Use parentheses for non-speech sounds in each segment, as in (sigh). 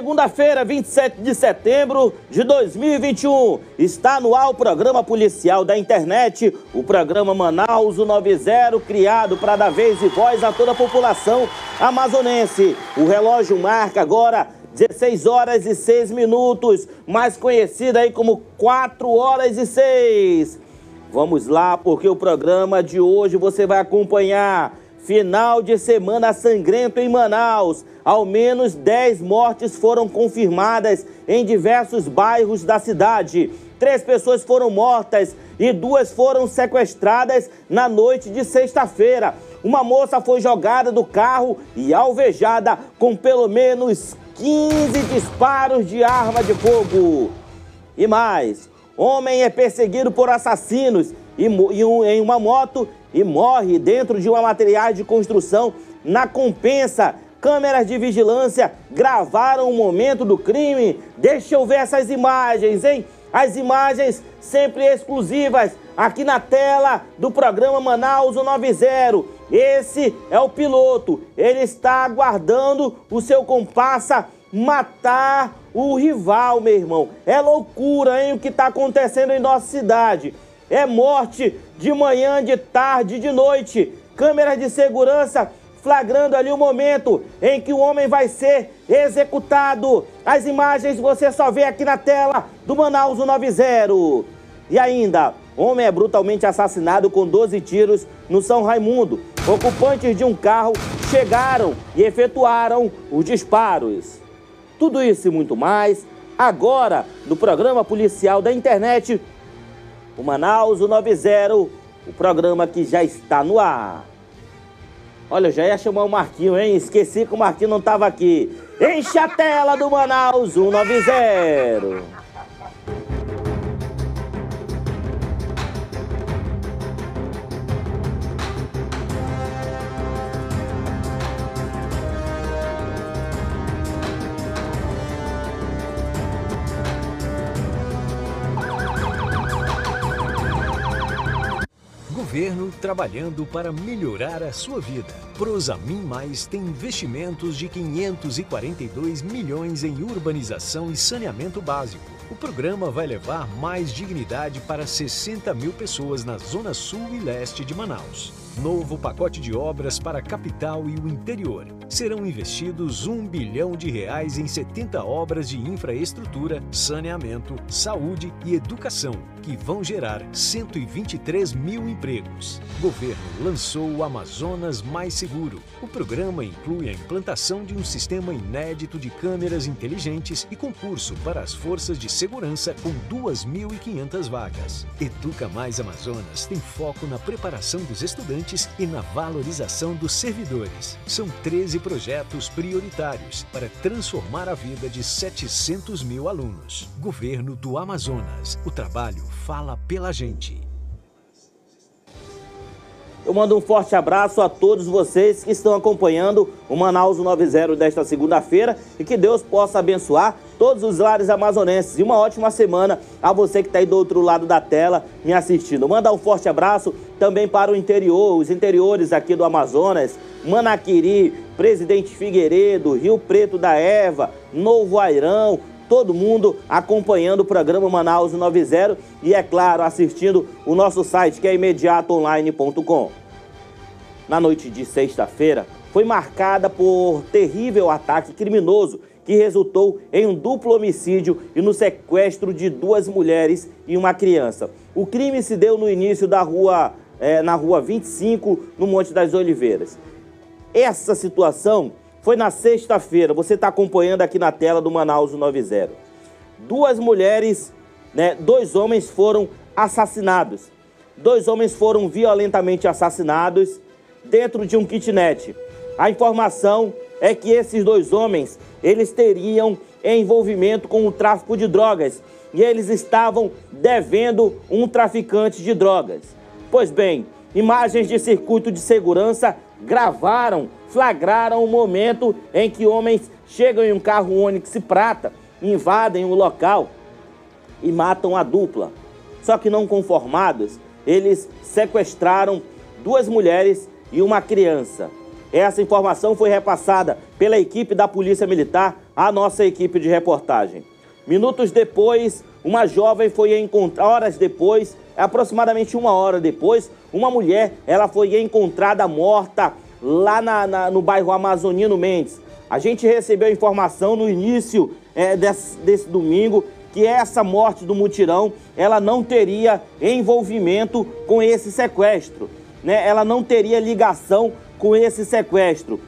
Segunda-feira, 27 de setembro de 2021, está no ar o programa policial da internet, o programa Manaus 90, criado para dar vez e voz a toda a população amazonense. O relógio marca agora 16 horas e 6 minutos, mais conhecida aí como 4 horas e 6. Vamos lá, porque o programa de hoje você vai acompanhar Final de semana sangrento em Manaus. Ao menos 10 mortes foram confirmadas em diversos bairros da cidade. Três pessoas foram mortas e duas foram sequestradas na noite de sexta-feira. Uma moça foi jogada do carro e alvejada com pelo menos 15 disparos de arma de fogo. E mais, homem é perseguido por assassinos e, em uma moto e morre dentro de uma material de construção na compensa. Câmeras de vigilância gravaram o momento do crime. Deixa eu ver essas imagens, hein? As imagens sempre exclusivas aqui na tela do programa Manaus 90. Esse é o piloto. Ele está aguardando o seu comparsa matar o rival, meu irmão. É loucura, hein, o que está acontecendo em nossa cidade. É morte de manhã, de tarde, de noite. Câmeras de segurança flagrando ali o momento em que o homem vai ser executado. As imagens você só vê aqui na tela do Manaus 90. E ainda, homem é brutalmente assassinado com 12 tiros no São Raimundo. Ocupantes de um carro chegaram e efetuaram os disparos. Tudo isso e muito mais agora no programa policial da internet o Manaus o 90, o programa que já está no ar. Olha, eu já ia chamar o Marquinho, hein? Esqueci que o Marquinho não estava aqui. Enche a tela do Manaus 190. Trabalhando para melhorar a sua vida. Prosamin Mais tem investimentos de 542 milhões em urbanização e saneamento básico. O programa vai levar mais dignidade para 60 mil pessoas na zona sul e leste de Manaus. Novo pacote de obras para a capital e o interior. Serão investidos um bilhão de reais em 70 obras de infraestrutura, saneamento, saúde e educação, que vão gerar 123 mil empregos. Governo lançou o Amazonas Mais Seguro. O programa inclui a implantação de um sistema inédito de câmeras inteligentes e concurso para as forças de segurança com 2.500 vagas. Educa Mais Amazonas tem foco na preparação dos estudantes e na valorização dos servidores. São 13 projetos prioritários para transformar a vida de 700 mil alunos. Governo do Amazonas. O trabalho fala pela gente. Eu mando um forte abraço a todos vocês que estão acompanhando o Manaus 90 desta segunda-feira e que Deus possa abençoar todos os lares amazonenses. E uma ótima semana a você que está aí do outro lado da tela me assistindo. Manda um forte abraço também para o interior, os interiores aqui do Amazonas, Manaquiri, Presidente Figueiredo, Rio Preto da Eva, Novo Airão, todo mundo acompanhando o programa Manaus 90 e, é claro, assistindo o nosso site que é imediatoonline.com. Na noite de sexta-feira, foi marcada por terrível ataque criminoso que resultou em um duplo homicídio e no sequestro de duas mulheres e uma criança. O crime se deu no início da rua, é, na rua 25, no Monte das Oliveiras. Essa situação foi na sexta-feira, você está acompanhando aqui na tela do Manaus 90. Duas mulheres, né, dois homens foram assassinados. Dois homens foram violentamente assassinados dentro de um kitnet. A informação é que esses dois homens, eles teriam envolvimento com o tráfico de drogas e eles estavam devendo um traficante de drogas. Pois bem, imagens de circuito de segurança gravaram flagraram o momento em que homens chegam em um carro Onix prata, invadem o local e matam a dupla. Só que não conformados, eles sequestraram duas mulheres e uma criança. Essa informação foi repassada pela equipe da Polícia Militar à nossa equipe de reportagem. Minutos depois, uma jovem foi encontrada, horas depois, aproximadamente uma hora depois, uma mulher, ela foi encontrada morta lá na, na, no bairro Amazonino Mendes. A gente recebeu informação no início é, desse, desse domingo que essa morte do mutirão ela não teria envolvimento com esse sequestro, né? Ela não teria ligação com esse sequestro.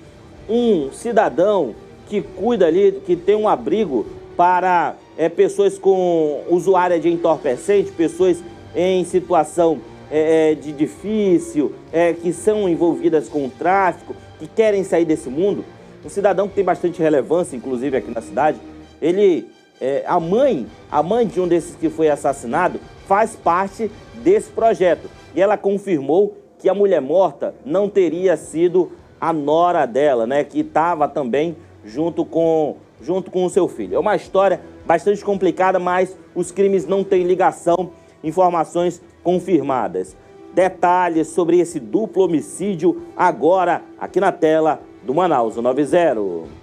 Um cidadão que cuida ali, que tem um abrigo para é, pessoas com usuária de entorpecente, pessoas em situação é, é, de difícil, é, que são envolvidas com o tráfico, que querem sair desse mundo. Um cidadão que tem bastante relevância, inclusive aqui na cidade, ele, é, a mãe, a mãe de um desses que foi assassinado, faz parte desse projeto. E ela confirmou que a mulher morta não teria sido a nora dela, né? Que estava também junto com, junto com o seu filho. É uma história bastante complicada, mas os crimes não têm ligação, informações confirmadas. Detalhes sobre esse duplo homicídio agora aqui na tela do Manaus 90.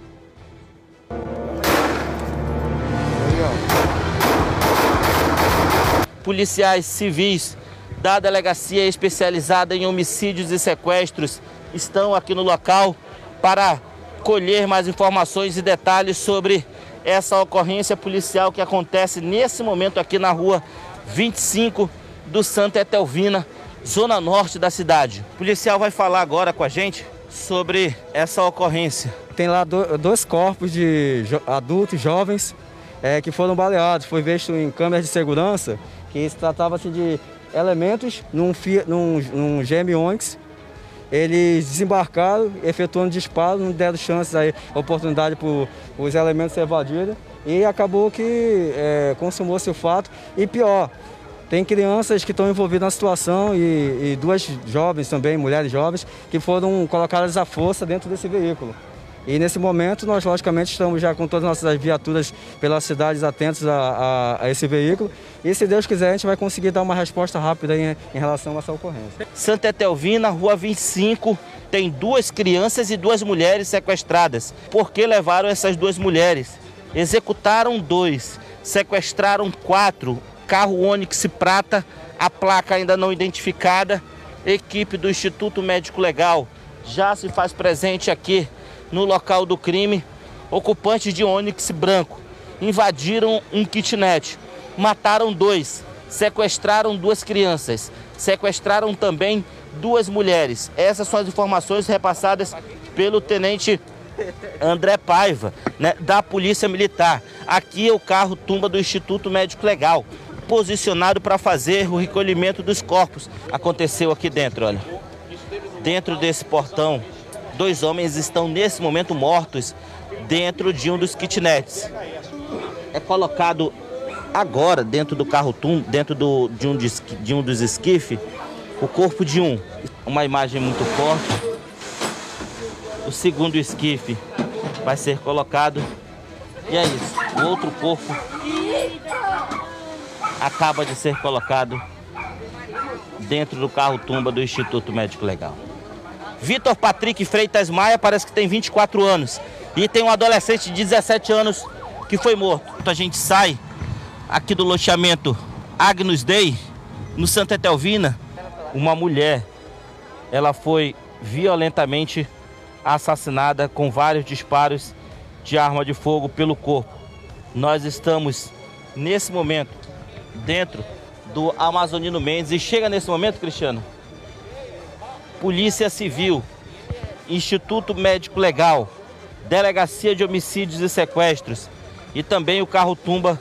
Policiais civis da delegacia especializada em homicídios e sequestros estão aqui no local para colher mais informações e detalhes sobre essa ocorrência policial que acontece nesse momento aqui na rua 25 do Santa Etelvina, zona norte da cidade. O policial vai falar agora com a gente sobre essa ocorrência. Tem lá dois corpos de adultos jovens é, que foram baleados. Foi visto em câmeras de segurança que se tratava-se de elementos num, num, num GM Onix eles desembarcaram, efetuando disparos, não deram chances aí, oportunidade para os elementos evadirem e acabou que é, consumou-se o fato. E pior, tem crianças que estão envolvidas na situação e, e, duas jovens também, mulheres jovens, que foram colocadas à força dentro desse veículo. E nesse momento nós logicamente estamos já com todas as nossas viaturas pelas cidades atentos a, a, a, esse veículo. E se Deus quiser a gente vai conseguir dar uma resposta rápida em, em relação a essa ocorrência. Santa Etelvina, rua 25, tem duas crianças e duas mulheres sequestradas. Por que levaram essas duas mulheres? Executaram dois, sequestraram quatro, carro Onix Prata, a placa ainda não identificada. Equipe do Instituto Médico Legal já se faz presente aqui no local do crime, ocupantes de Onix branco invadiram um kitnet, mataram dois, sequestraram duas crianças, sequestraram também duas mulheres. Essas são as informações repassadas pelo tenente André Paiva, né, da Polícia Militar. Aqui é o carro tumba do Instituto Médico Legal, posicionado para fazer o recolhimento dos corpos. Aconteceu aqui dentro, olha. Dentro desse portão Dois homens estão nesse momento mortos dentro de um dos kitnets. É colocado agora dentro do carro tum, dentro do, de, um, de um dos esquifes, o corpo de um. Uma imagem muito forte. O segundo esquife vai ser colocado. E é isso. O outro corpo acaba de ser colocado dentro do carro tumba do Instituto Médico Legal. Vitor Patrick Freitas Maia parece que tem 24 anos. E tem um adolescente de 17 anos que foi morto. A gente sai aqui do loteamento Agnus Dei, no Santa Etelvina. Uma mulher, ela foi violentamente assassinada com vários disparos de arma de fogo pelo corpo. Nós estamos nesse momento dentro do Amazonino Mendes e chega nesse momento, Cristiano, Polícia Civil, Instituto Médico Legal, Delegacia de Homicídios e Sequestros e também o carro-tumba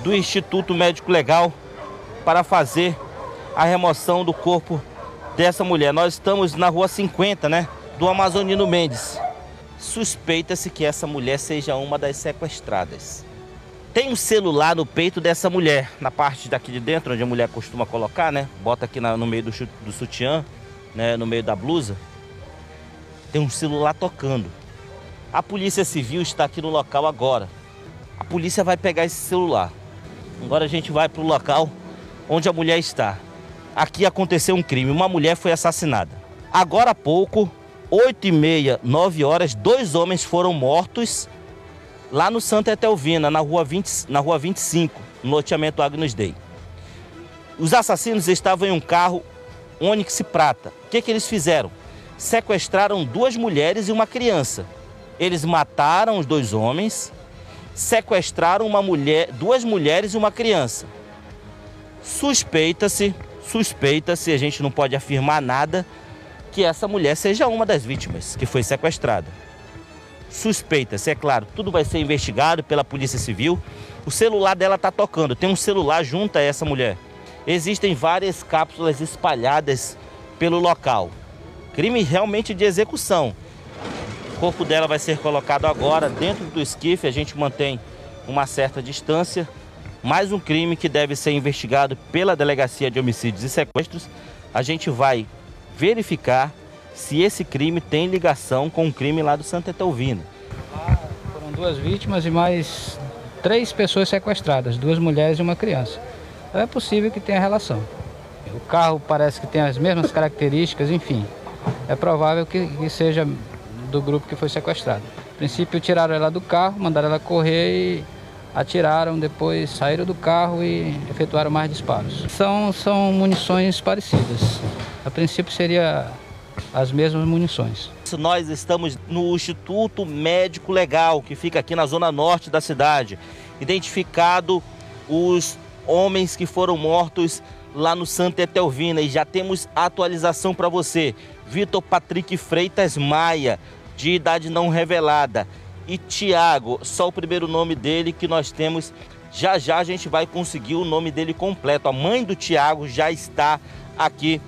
do Instituto Médico Legal para fazer a remoção do corpo dessa mulher. Nós estamos na rua 50, né? Do Amazonino Mendes. Suspeita-se que essa mulher seja uma das sequestradas. Tem um celular no peito dessa mulher, na parte daqui de dentro, onde a mulher costuma colocar, né? Bota aqui na, no meio do, do sutiã né, no meio da blusa, tem um celular tocando. A polícia civil está aqui no local agora. A polícia vai pegar esse celular. Agora a gente vai para o local onde a mulher está. Aqui aconteceu um crime, uma mulher foi assassinada. Agora há pouco, 8 e meia, 9 horas, dois homens foram mortos lá no Santa Etelvina, na rua, 20, na rua 25, no loteamento Agnus Dei. Os assassinos estavam em um carro Onix Prata. O que, que eles fizeram? Sequestraram duas mulheres e uma criança. Eles mataram os dois homens, sequestraram uma mulher, duas mulheres e uma criança. Suspeita-se, suspeita-se, a gente não pode afirmar nada, que essa mulher seja uma das vítimas que foi sequestrada. Suspeita-se, é claro, tudo vai ser investigado pela Polícia Civil. O celular dela está tocando, tem um celular junto a essa mulher. Existem várias cápsulas espalhadas pelo local. Crime realmente de execução. O corpo dela vai ser colocado agora dentro do esquife, a gente mantém uma certa distância. Mais um crime que deve ser investigado pela Delegacia de Homicídios e Sequestros. A gente vai verificar se esse crime tem ligação com o crime lá do Santa Etelvina. foram duas vítimas e mais três pessoas sequestradas, duas mulheres e uma criança. É possível que tenha relação. O carro parece que tem as mesmas características, enfim. É provável que, que seja do grupo que foi sequestrado. No princípio, tiraram ela do carro, mandaram ela correr e atiraram, depois saíram do carro e efetuaram mais disparos. São, são munições parecidas. A princípio, seria as mesmas munições. Nós estamos no Instituto Médico Legal, que fica aqui na zona norte da cidade. Identificado os homens que foram mortos lá no Santa Etelvina e já temos atualização para você. Vitor Patrick Freitas Maia, de idade não revelada. E Tiago, só o primeiro nome dele que nós temos. Já já a gente vai conseguir o nome dele completo. A mãe do Tiago já está aqui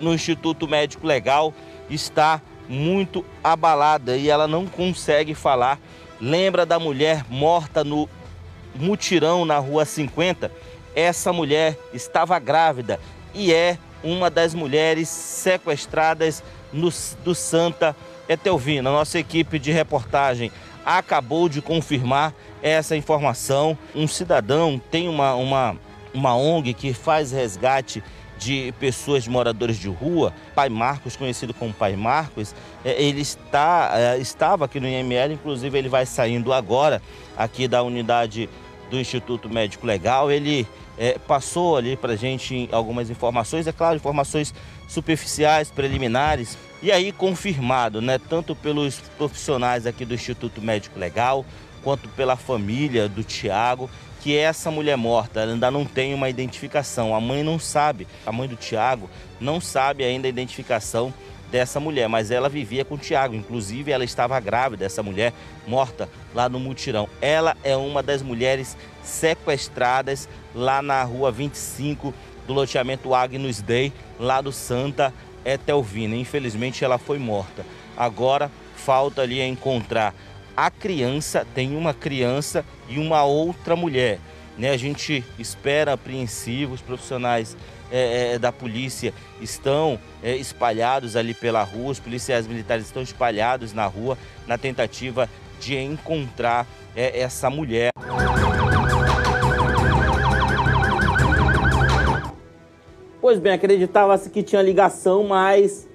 no Instituto Médico Legal, está muito abalada e ela não consegue falar. Lembra da mulher morta no mutirão na Rua 50? Essa mulher estava grávida e é uma das mulheres sequestradas no, do Santa Etelvina. Nossa equipe de reportagem acabou de confirmar essa informação. Um cidadão tem uma, uma, uma ONG que faz resgate de pessoas moradores de rua, Pai Marcos, conhecido como Pai Marcos, é, ele está, é, estava aqui no IML, inclusive ele vai saindo agora aqui da unidade do Instituto Médico Legal. Ele é, passou ali para a gente algumas informações, é claro, informações superficiais, preliminares, e aí confirmado, né, tanto pelos profissionais aqui do Instituto Médico Legal, quanto pela família do Tiago, que essa mulher morta ainda não tem uma identificação. A mãe não sabe, a mãe do Tiago não sabe ainda a identificação dessa mulher, mas ela vivia com o Tiago. Inclusive, ela estava grávida, essa mulher morta lá no mutirão. Ela é uma das mulheres sequestradas lá na rua 25 do loteamento Agnus Dei, lá do Santa Etelvina. Infelizmente, ela foi morta. Agora, falta ali encontrar a criança, tem uma criança e uma outra mulher. Né? A gente espera apreensivo, os profissionais é, é, da polícia estão é, espalhados ali pela rua, os policiais militares estão espalhados na rua na tentativa de encontrar é, essa mulher. Pois bem, acreditava-se que tinha ligação, mas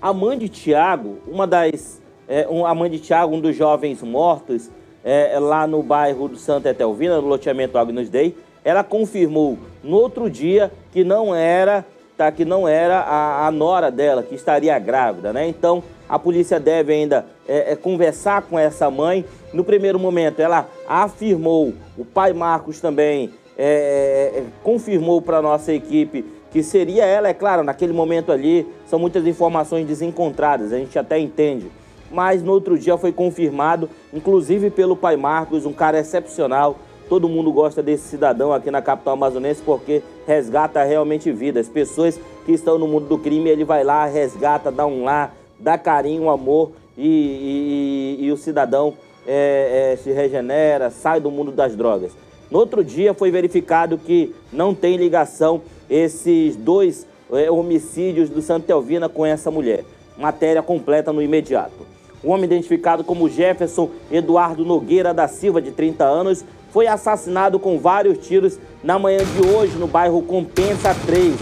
a mãe de Tiago, uma das. É, um, a mãe de Tiago, um dos jovens mortos, é, lá no bairro do Santa Etelvina, no loteamento Agnus Dei, ela confirmou no outro dia que não era, tá, que não era a, a nora dela, que estaria grávida, né? Então a polícia deve ainda é, é, conversar com essa mãe. No primeiro momento, ela afirmou, o pai Marcos também é, é, é confirmou para nossa equipe que seria ela, é claro, naquele momento ali, são muitas informações desencontradas, a gente até entende. Mas no outro dia foi confirmado, inclusive pelo pai Marcos, um cara excepcional, Todo mundo gosta desse cidadão aqui na capital amazonense porque resgata realmente vidas. Pessoas que estão no mundo do crime, ele vai lá, resgata, dá um lá, dá carinho, amor e, e, e o cidadão é, é, se regenera, sai do mundo das drogas. No outro dia foi verificado que não tem ligação esses dois é, homicídios do Santa Elvina com essa mulher. Matéria completa no imediato. O homem identificado como Jefferson Eduardo Nogueira da Silva, de 30 anos, foi assassinado com vários tiros na manhã de hoje no bairro Compensa 3.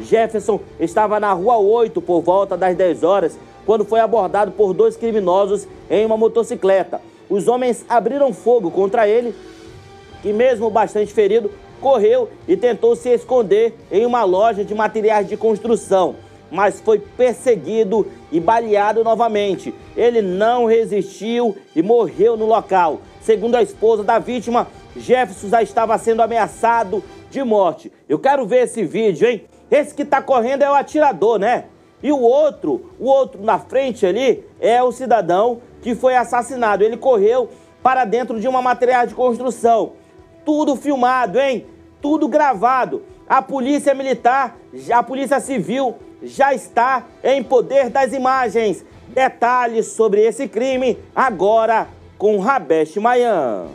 Jefferson estava na rua 8 por volta das 10 horas quando foi abordado por dois criminosos em uma motocicleta. Os homens abriram fogo contra ele, que mesmo bastante ferido, correu e tentou se esconder em uma loja de materiais de construção, mas foi perseguido e baleado novamente. Ele não resistiu e morreu no local. Segundo a esposa da vítima, Jefferson já estava sendo ameaçado de morte. Eu quero ver esse vídeo, hein? Esse que tá correndo é o atirador, né? E o outro, o outro na frente ali, é o cidadão que foi assassinado. Ele correu para dentro de uma material de construção. Tudo filmado, hein? Tudo gravado. A polícia militar, a polícia civil já está em poder das imagens. Detalhes sobre esse crime agora com Rabesh Mayan.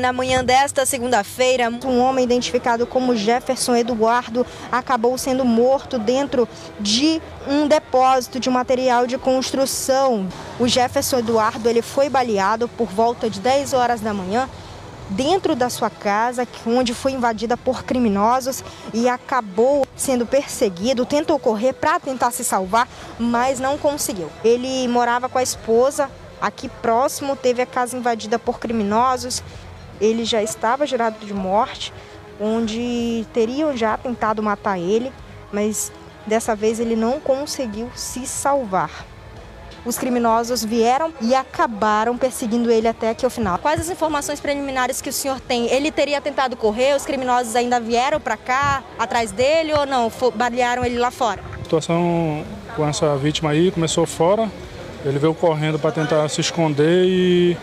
na manhã desta segunda-feira, um homem identificado como Jefferson Eduardo acabou sendo morto dentro de um depósito de material de construção. O Jefferson Eduardo ele foi baleado por volta de 10 horas da manhã dentro da sua casa, onde foi invadida por criminosos e acabou sendo perseguido, tentou correr para tentar se salvar, mas não conseguiu. Ele morava com a esposa aqui próximo, teve a casa invadida por criminosos, ele já estava gerado de morte, onde teriam já tentado matar ele, mas dessa vez ele não conseguiu se salvar. Os criminosos vieram e acabaram perseguindo ele até aqui ao final. Quais as informações preliminares que o senhor tem? Ele teria tentado correr, os criminosos ainda vieram para cá, atrás dele ou não? Balearam ele lá fora? A situação com essa vítima aí começou fora. Ele veio correndo para tentar se esconder e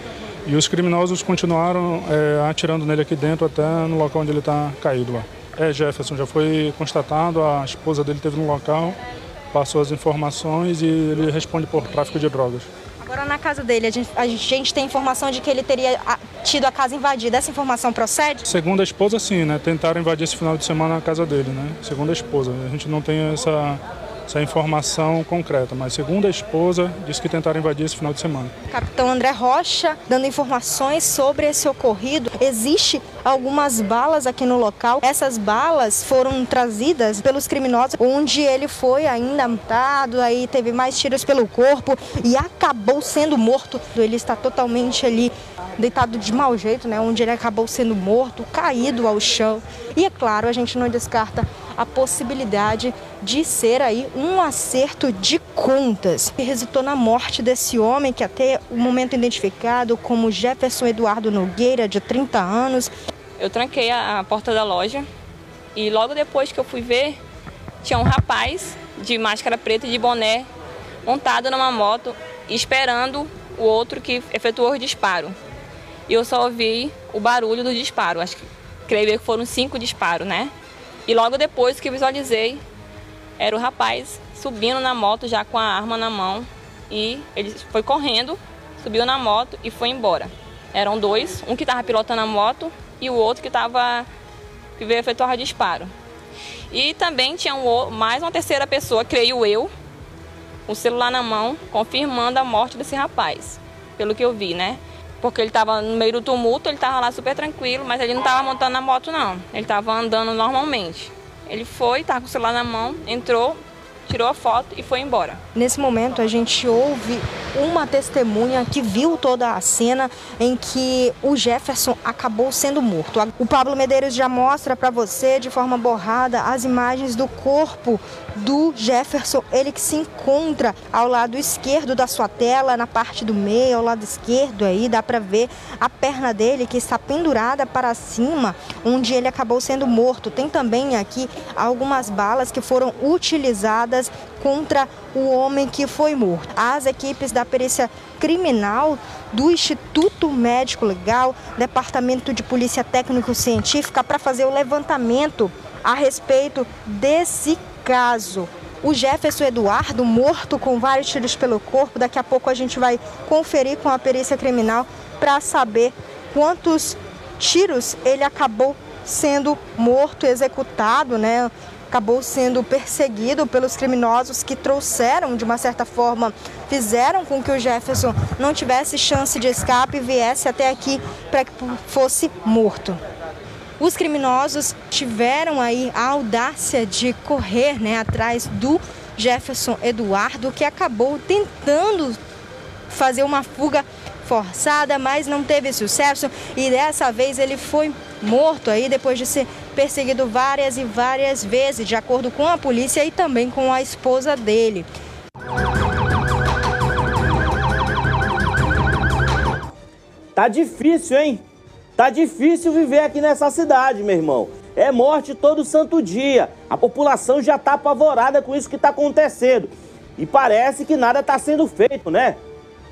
e os criminosos continuaram é, atirando nele aqui dentro até no local onde ele está caído lá. É Jefferson, já foi constatado, a esposa dele esteve no local, passou as informações e ele responde por tráfico de drogas. Agora na casa dele, a gente, a gente tem informação de que ele teria tido a casa invadida. Essa informação procede? Segundo a esposa, sim, né? Tentaram invadir esse final de semana a casa dele, né? Segundo a esposa. A gente não tem essa essa informação concreta, mas segundo a esposa, disse que tentaram invadir esse final de semana. Capitão André Rocha, dando informações sobre esse ocorrido. Existe algumas balas aqui no local. Essas balas foram trazidas pelos criminosos, onde ele foi ainda matado, aí teve mais tiros pelo corpo e acabou sendo morto. Ele está totalmente ali deitado de mau jeito, né, onde ele acabou sendo morto, caído ao chão. E é claro, a gente não descarta a possibilidade de ser aí um acerto de contas que resultou na morte desse homem que até o momento identificado como Jefferson Eduardo Nogueira, de 30 anos. Eu tranquei a porta da loja e logo depois que eu fui ver, tinha um rapaz de máscara preta e de boné montado numa moto esperando o outro que efetuou o disparo. E eu só ouvi o barulho do disparo, acho que creio que foram cinco disparos, né? E logo depois que visualizei, era o rapaz subindo na moto já com a arma na mão e ele foi correndo, subiu na moto e foi embora. Eram dois, um que estava pilotando a moto e o outro que estava que veio efetuar disparo. E também tinha um, mais uma terceira pessoa, creio eu, o celular na mão, confirmando a morte desse rapaz, pelo que eu vi, né? Porque ele estava no meio do tumulto, ele estava lá super tranquilo, mas ele não estava montando na moto não, ele estava andando normalmente. Ele foi, estava com o celular na mão, entrou, tirou a foto e foi embora. Nesse momento a gente ouve uma testemunha que viu toda a cena em que o Jefferson acabou sendo morto. O Pablo Medeiros já mostra para você de forma borrada as imagens do corpo do Jefferson, ele que se encontra ao lado esquerdo da sua tela, na parte do meio, ao lado esquerdo aí, dá para ver a perna dele que está pendurada para cima, onde ele acabou sendo morto. Tem também aqui algumas balas que foram utilizadas contra o homem que foi morto. As equipes da perícia criminal do Instituto Médico Legal, Departamento de Polícia Técnico-Científica, para fazer o levantamento a respeito desse caso. O Jefferson Eduardo, morto com vários tiros pelo corpo, daqui a pouco a gente vai conferir com a perícia criminal para saber quantos tiros ele acabou sendo morto, executado, né? Acabou sendo perseguido pelos criminosos que trouxeram, de uma certa forma, fizeram com que o Jefferson não tivesse chance de escape e viesse até aqui para que fosse morto. Os criminosos tiveram aí a audácia de correr né, atrás do Jefferson Eduardo, que acabou tentando fazer uma fuga forçada, mas não teve sucesso e dessa vez ele foi morto aí depois de ser perseguido várias e várias vezes, de acordo com a polícia e também com a esposa dele. Tá difícil, hein? Tá difícil viver aqui nessa cidade, meu irmão. É morte todo santo dia. A população já tá apavorada com isso que tá acontecendo. E parece que nada tá sendo feito, né?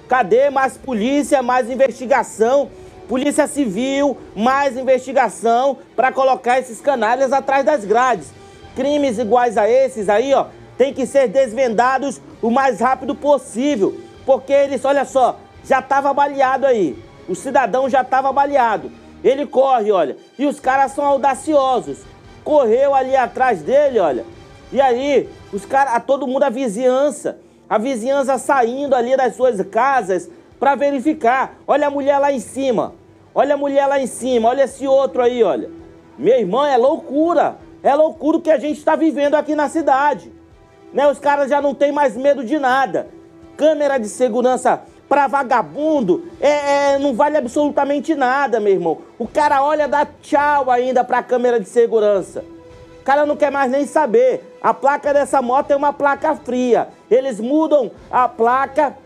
Cadê mais polícia, mais investigação? Polícia Civil, mais investigação para colocar esses canalhas atrás das grades. Crimes iguais a esses aí, ó, tem que ser desvendados o mais rápido possível, porque eles, olha só, já estava baleado aí. O cidadão já estava baleado. Ele corre, olha, e os caras são audaciosos. Correu ali atrás dele, olha. E aí, os caras, todo mundo, a vizinhança, a vizinhança saindo ali das suas casas para verificar. Olha a mulher lá em cima. Olha a mulher lá em cima. Olha esse outro aí, olha. Meu irmão, é loucura. É loucura o que a gente está vivendo aqui na cidade. Né? Os caras já não tem mais medo de nada. Câmera de segurança para vagabundo é, é, não vale absolutamente nada, meu irmão. O cara olha, dá tchau ainda para a câmera de segurança. Cara não quer mais nem saber. A placa dessa moto é uma placa fria. Eles mudam a placa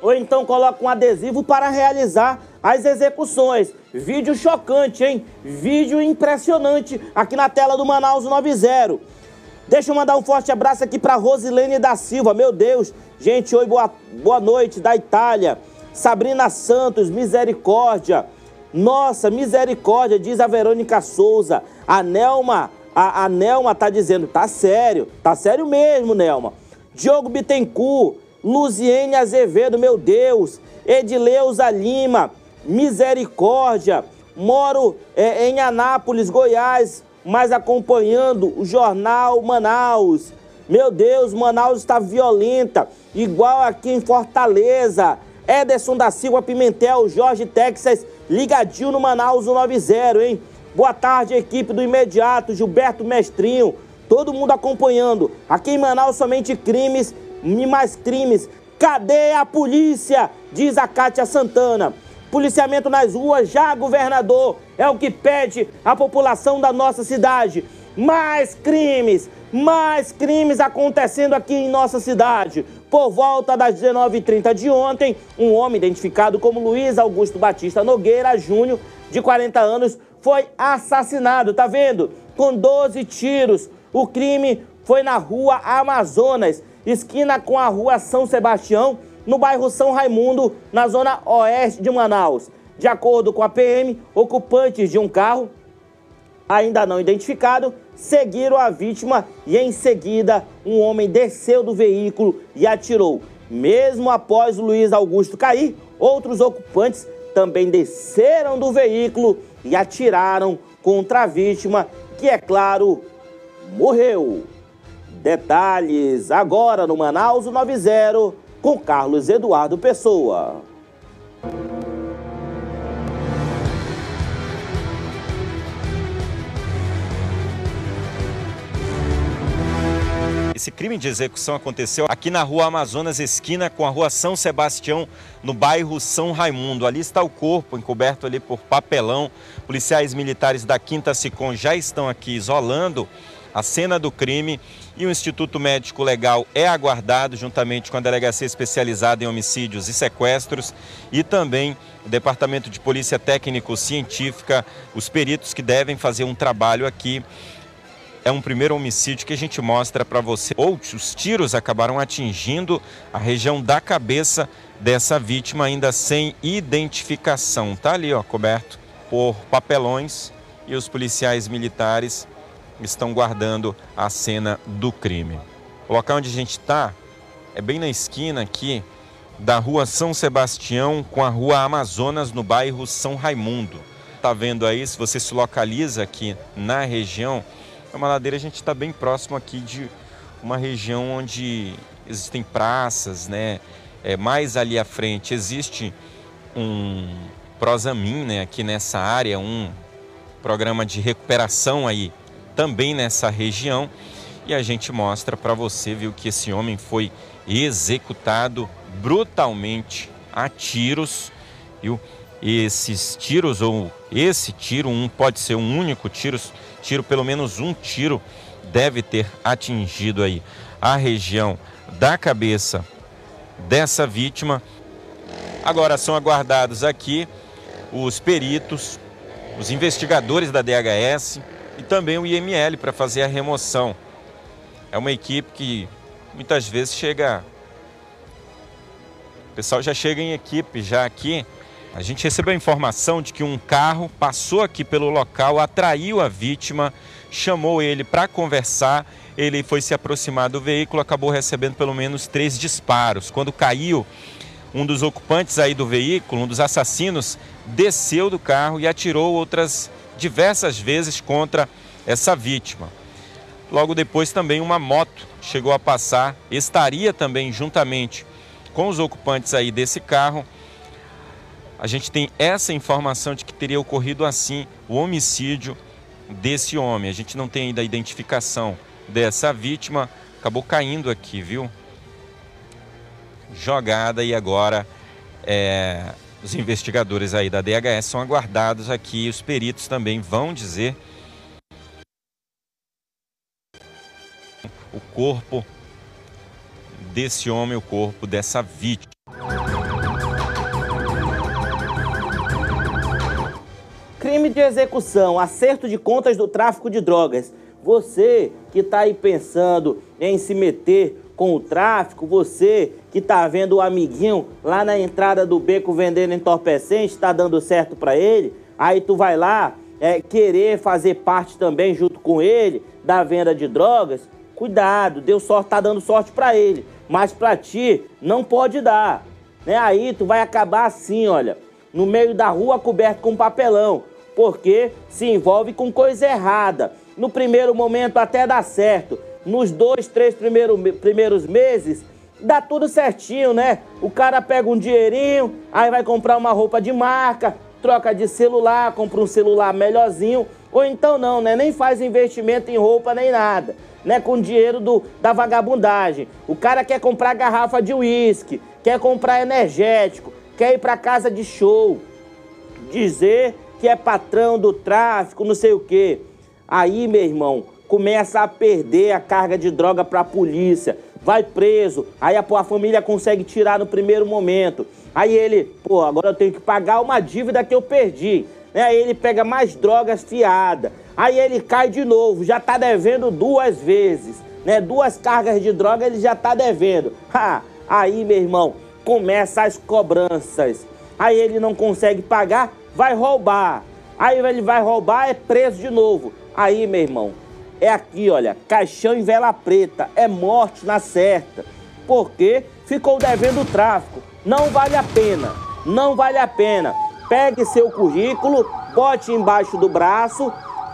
ou então colocam um adesivo para realizar as execuções. Vídeo chocante, hein? Vídeo impressionante aqui na tela do Manaus 90. Deixa eu mandar um forte abraço aqui para Rosilene da Silva. Meu Deus, gente, oi, boa, boa noite da Itália. Sabrina Santos, misericórdia. Nossa, misericórdia, diz a Verônica Souza. A Nelma, a, a Nelma tá dizendo, tá sério, tá sério mesmo, Nelma. Diogo Bittencourt, Luziene Azevedo, meu Deus. Edileuza Lima, misericórdia. Moro é, em Anápolis, Goiás mas acompanhando o jornal Manaus. Meu Deus, Manaus está violenta, igual aqui em Fortaleza. Ederson da Silva Pimentel, Jorge Texas, ligadinho no Manaus 90, hein? Boa tarde, equipe do imediato, Gilberto Mestrinho, todo mundo acompanhando. Aqui em Manaus somente crimes e mais crimes. Cadê a polícia? Diz a Cátia Santana. Policiamento nas ruas, já governador, é o que pede a população da nossa cidade. Mais crimes, mais crimes acontecendo aqui em nossa cidade. Por volta das 19h30 de ontem, um homem identificado como Luiz Augusto Batista Nogueira Júnior, de 40 anos, foi assassinado, tá vendo? Com 12 tiros. O crime foi na rua Amazonas, esquina com a rua São Sebastião, no bairro São Raimundo, na zona oeste de Manaus. De acordo com a PM, ocupantes de um carro, ainda não identificado, seguiram a vítima e em seguida um homem desceu do veículo e atirou. Mesmo após Luiz Augusto cair, outros ocupantes também desceram do veículo e atiraram contra a vítima, que é claro, morreu. Detalhes agora no Manaus 90 com Carlos Eduardo Pessoa. Esse crime de execução aconteceu aqui na rua Amazonas, esquina com a rua São Sebastião, no bairro São Raimundo. Ali está o corpo, encoberto ali por papelão. Policiais militares da Quinta Sicom já estão aqui isolando a cena do crime e o Instituto Médico Legal é aguardado juntamente com a Delegacia Especializada em Homicídios e Sequestros e também o Departamento de Polícia Técnico-Científica, os peritos que devem fazer um trabalho aqui. É um primeiro homicídio que a gente mostra para você. Outros tiros acabaram atingindo a região da cabeça dessa vítima, ainda sem identificação. Tá ali, ó, coberto por papelões e os policiais militares estão guardando a cena do crime. O local onde a gente está é bem na esquina aqui da rua São Sebastião com a rua Amazonas, no bairro São Raimundo. Tá vendo aí, se você se localiza aqui na região, é uma ladeira, a gente está bem próximo aqui de uma região onde existem praças, né? É, mais ali à frente existe um Prosamin, né? Aqui nessa área, um programa de recuperação aí também nessa região. E a gente mostra para você, viu, que esse homem foi executado brutalmente a tiros. Viu? Esses tiros, ou esse tiro, um pode ser um único tiro, tiro, pelo menos um tiro deve ter atingido aí a região da cabeça dessa vítima. Agora são aguardados aqui os peritos, os investigadores da DHS e também o IML para fazer a remoção. É uma equipe que muitas vezes chega. O pessoal já chega em equipe já aqui. A gente recebeu a informação de que um carro passou aqui pelo local, atraiu a vítima, chamou ele para conversar. Ele foi se aproximar do veículo, acabou recebendo pelo menos três disparos. Quando caiu, um dos ocupantes aí do veículo, um dos assassinos, desceu do carro e atirou outras diversas vezes contra essa vítima. Logo depois também uma moto chegou a passar, estaria também juntamente com os ocupantes aí desse carro. A gente tem essa informação de que teria ocorrido assim o homicídio desse homem. A gente não tem ainda a identificação dessa vítima, acabou caindo aqui, viu? jogada e agora é, os investigadores aí da DHS são aguardados aqui. Os peritos também vão dizer o corpo desse homem, o corpo dessa vítima. Crime de execução, acerto de contas do tráfico de drogas. Você que está aí pensando em se meter com o tráfico, você que está vendo o amiguinho lá na entrada do beco vendendo entorpecente, está dando certo para ele, aí tu vai lá é, querer fazer parte também junto com ele da venda de drogas, cuidado, Deus só está dando sorte para ele, mas para ti não pode dar. Né? Aí tu vai acabar assim, olha, no meio da rua coberto com papelão, porque se envolve com coisa errada. No primeiro momento até dá certo, nos dois, três primeiro, primeiros meses, dá tudo certinho, né? O cara pega um dinheirinho, aí vai comprar uma roupa de marca, troca de celular, compra um celular melhorzinho, ou então não, né? Nem faz investimento em roupa nem nada, né? Com dinheiro do, da vagabundagem. O cara quer comprar garrafa de uísque, quer comprar energético, quer ir para casa de show, dizer que é patrão do tráfico, não sei o quê. Aí, meu irmão, começa a perder a carga de droga para a polícia, vai preso, aí a, a, família consegue tirar no primeiro momento. Aí ele, pô, agora eu tenho que pagar uma dívida que eu perdi. Né? Aí ele pega mais drogas fiada. Aí ele cai de novo, já tá devendo duas vezes, né? Duas cargas de droga ele já tá devendo. Ha! Aí, meu irmão, começa as cobranças. Aí ele não consegue pagar, vai roubar. Aí ele vai roubar, é preso de novo. Aí, meu irmão, é aqui, olha, caixão em vela preta, é morte na certa. Porque ficou devendo o tráfico. Não vale a pena, não vale a pena. Pegue seu currículo, bote embaixo do braço,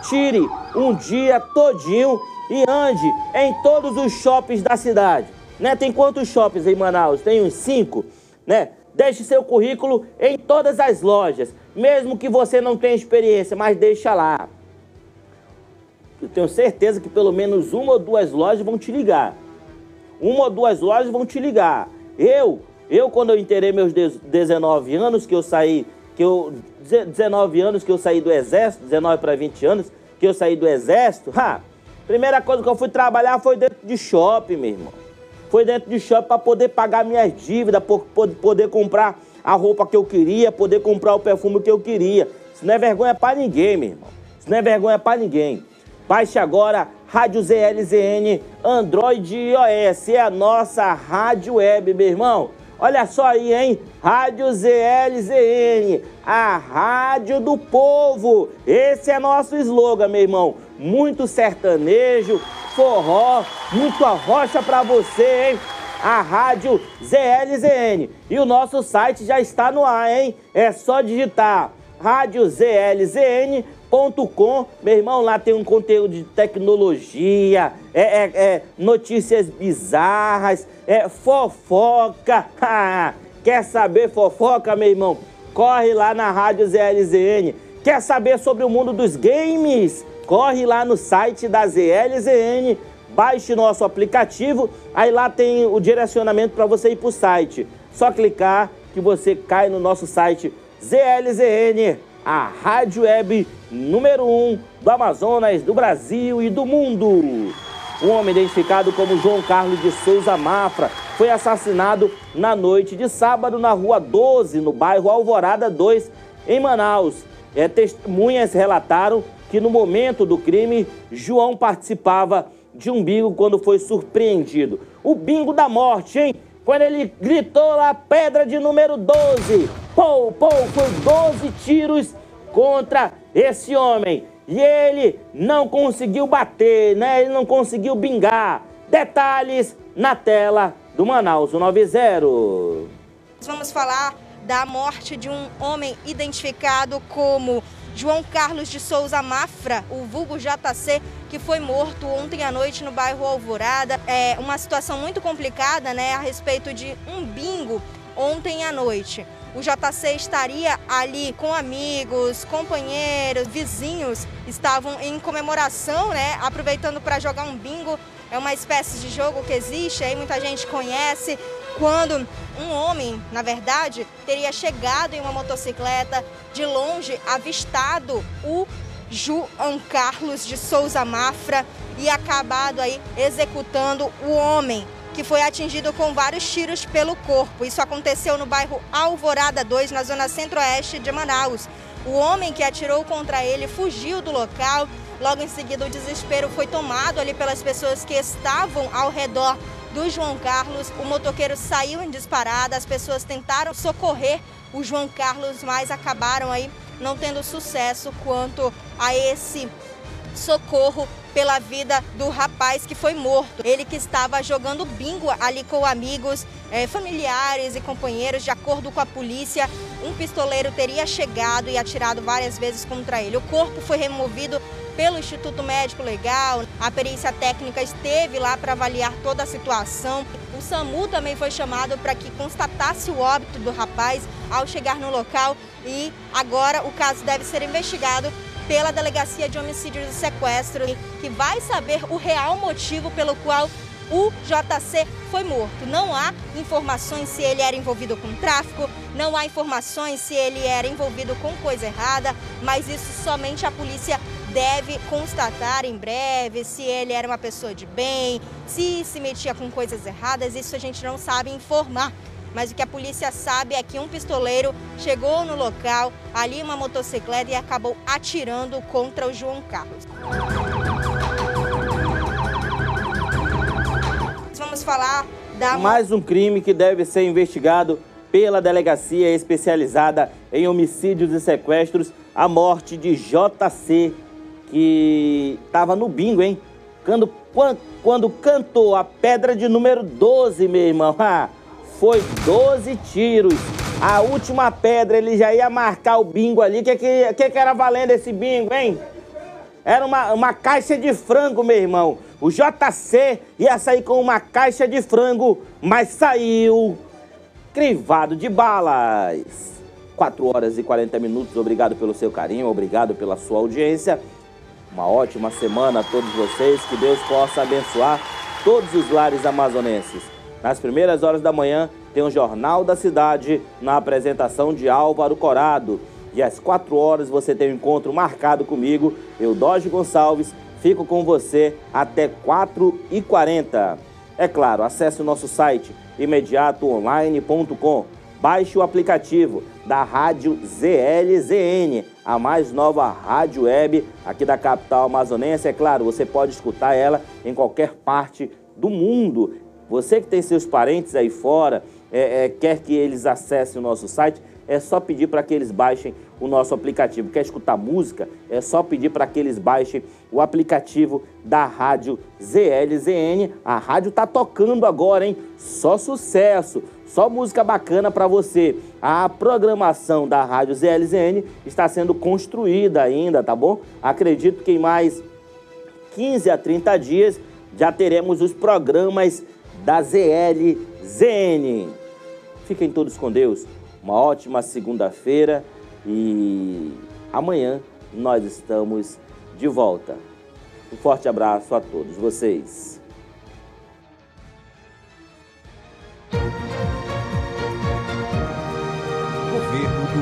tire um dia todinho e ande em todos os shoppings da cidade. Né? Tem quantos shoppings em Manaus? Tem uns cinco, né? Deixe seu currículo em todas as lojas, mesmo que você não tenha experiência, mas deixa lá eu tenho certeza que pelo menos uma ou duas lojas vão te ligar. Uma ou duas lojas vão te ligar. Eu, eu quando eu inteirei meus 19 anos que eu saí, que eu 19 anos que eu saí do exército, 19 para 20 anos que eu saí do exército, ha, primeira coisa que eu fui trabalhar foi dentro de shopping, meu irmão. Foi dentro de shopping para poder pagar minhas dívidas, poder comprar a roupa que eu queria, poder comprar o perfume que eu queria. Isso não é vergonha para ninguém, meu irmão. Isso não é vergonha para ninguém. Baixe agora Rádio ZLZN Android e iOS. É a nossa rádio web, meu irmão. Olha só aí, hein? Rádio ZLZN, a rádio do povo. Esse é nosso slogan, meu irmão. Muito sertanejo, forró, muito arrocha pra você, hein? A rádio ZLZN. E o nosso site já está no ar, hein? É só digitar rádio ZLZN com, meu irmão, lá tem um conteúdo de tecnologia, é, é, é notícias bizarras, é fofoca. (laughs) Quer saber fofoca, meu irmão? Corre lá na Rádio ZLZN, Quer saber sobre o mundo dos games? Corre lá no site da ZLZN, baixe nosso aplicativo, aí lá tem o direcionamento para você ir para o site. Só clicar que você cai no nosso site ZLZN, a rádio web número 1 um do Amazonas, do Brasil e do mundo. Um homem identificado como João Carlos de Souza Mafra foi assassinado na noite de sábado na rua 12, no bairro Alvorada 2, em Manaus. É, testemunhas relataram que no momento do crime, João participava de um bingo quando foi surpreendido. O bingo da morte, hein? Quando ele gritou lá, pedra de número 12. Pou, pou, foi 12 tiros contra esse homem. E ele não conseguiu bater, né? Ele não conseguiu bingar. Detalhes na tela do Manaus 90. Vamos falar da morte de um homem identificado como João Carlos de Souza Mafra, o vulgo JC, que foi morto ontem à noite no bairro Alvorada. É uma situação muito complicada, né, a respeito de um bingo ontem à noite. O JC estaria ali com amigos, companheiros, vizinhos, estavam em comemoração, né, aproveitando para jogar um bingo. É uma espécie de jogo que existe, aí muita gente conhece, quando um homem, na verdade, teria chegado em uma motocicleta de longe, avistado o João Carlos de Souza Mafra e acabado aí executando o homem que foi atingido com vários tiros pelo corpo. Isso aconteceu no bairro Alvorada 2, na zona centro-oeste de Manaus. O homem que atirou contra ele fugiu do local. Logo em seguida, o desespero foi tomado ali pelas pessoas que estavam ao redor do João Carlos. O motoqueiro saiu em disparada, as pessoas tentaram socorrer o João Carlos, mas acabaram aí não tendo sucesso quanto a esse socorro pela vida do rapaz que foi morto. Ele que estava jogando bingo ali com amigos, eh, familiares e companheiros. De acordo com a polícia, um pistoleiro teria chegado e atirado várias vezes contra ele. O corpo foi removido pelo Instituto Médico Legal. A perícia técnica esteve lá para avaliar toda a situação. O SAMU também foi chamado para que constatasse o óbito do rapaz ao chegar no local e agora o caso deve ser investigado pela Delegacia de Homicídios e Sequestro, que vai saber o real motivo pelo qual o JC foi morto. Não há informações se ele era envolvido com tráfico, não há informações se ele era envolvido com coisa errada, mas isso somente a polícia deve constatar em breve se ele era uma pessoa de bem, se se metia com coisas erradas, isso a gente não sabe informar. Mas o que a polícia sabe é que um pistoleiro chegou no local, ali uma motocicleta e acabou atirando contra o João Carlos. Vamos falar da. Mais um crime que deve ser investigado pela delegacia especializada em homicídios e sequestros, a morte de JC, que estava no bingo, hein? Quando, quando, cantou a pedra de número 12, meu irmão, (laughs) foi 12 tiros. A última pedra, ele já ia marcar o bingo ali. O que, que, que, que era valendo esse bingo, hein? Era uma, uma caixa de frango, meu irmão. O JC ia sair com uma caixa de frango, mas saiu crivado de balas. 4 horas e 40 minutos. Obrigado pelo seu carinho, obrigado pela sua audiência. Uma ótima semana a todos vocês. Que Deus possa abençoar todos os lares amazonenses. Nas primeiras horas da manhã, tem o Jornal da Cidade na apresentação de Álvaro Corado. E às 4 horas você tem um encontro marcado comigo, Eudógio Gonçalves. Fico com você até 4h40. É claro, acesse o nosso site imediatoonline.com. Baixe o aplicativo da Rádio ZLZN, a mais nova rádio web aqui da capital amazonense. É claro, você pode escutar ela em qualquer parte do mundo. Você que tem seus parentes aí fora, é, é, quer que eles acessem o nosso site, é só pedir para que eles baixem o nosso aplicativo. Quer escutar música? É só pedir para que eles baixem o aplicativo da Rádio ZLZN. A rádio tá tocando agora, hein? Só sucesso, só música bacana para você. A programação da Rádio ZLZN está sendo construída ainda, tá bom? Acredito que em mais 15 a 30 dias já teremos os programas da ZLZN. Fiquem todos com Deus. Uma ótima segunda-feira e amanhã nós estamos de volta. Um forte abraço a todos vocês.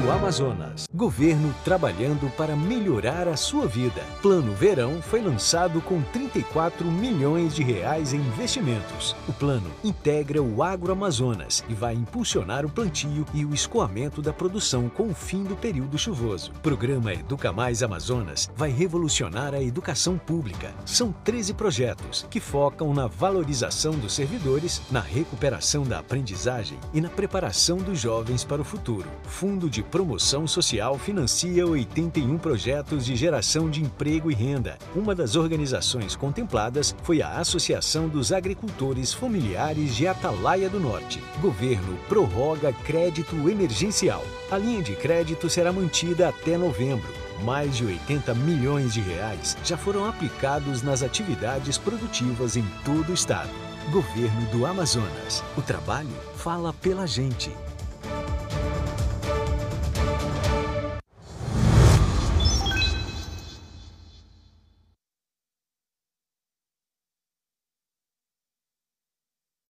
Amazonas. Governo trabalhando para melhorar a sua vida. Plano Verão foi lançado com 34 milhões de reais em investimentos. O plano integra o agroamazonas e vai impulsionar o plantio e o escoamento da produção com o fim do período chuvoso. O programa Educa Mais Amazonas vai revolucionar a educação pública. São 13 projetos que focam na valorização dos servidores, na recuperação da aprendizagem e na preparação dos jovens para o futuro. Fundo de Promoção Social financia 81 projetos de geração de emprego e renda. Uma das organizações contempladas foi a Associação dos Agricultores Familiares de Atalaia do Norte. Governo prorroga crédito emergencial. A linha de crédito será mantida até novembro. Mais de 80 milhões de reais já foram aplicados nas atividades produtivas em todo o estado. Governo do Amazonas. O trabalho fala pela gente.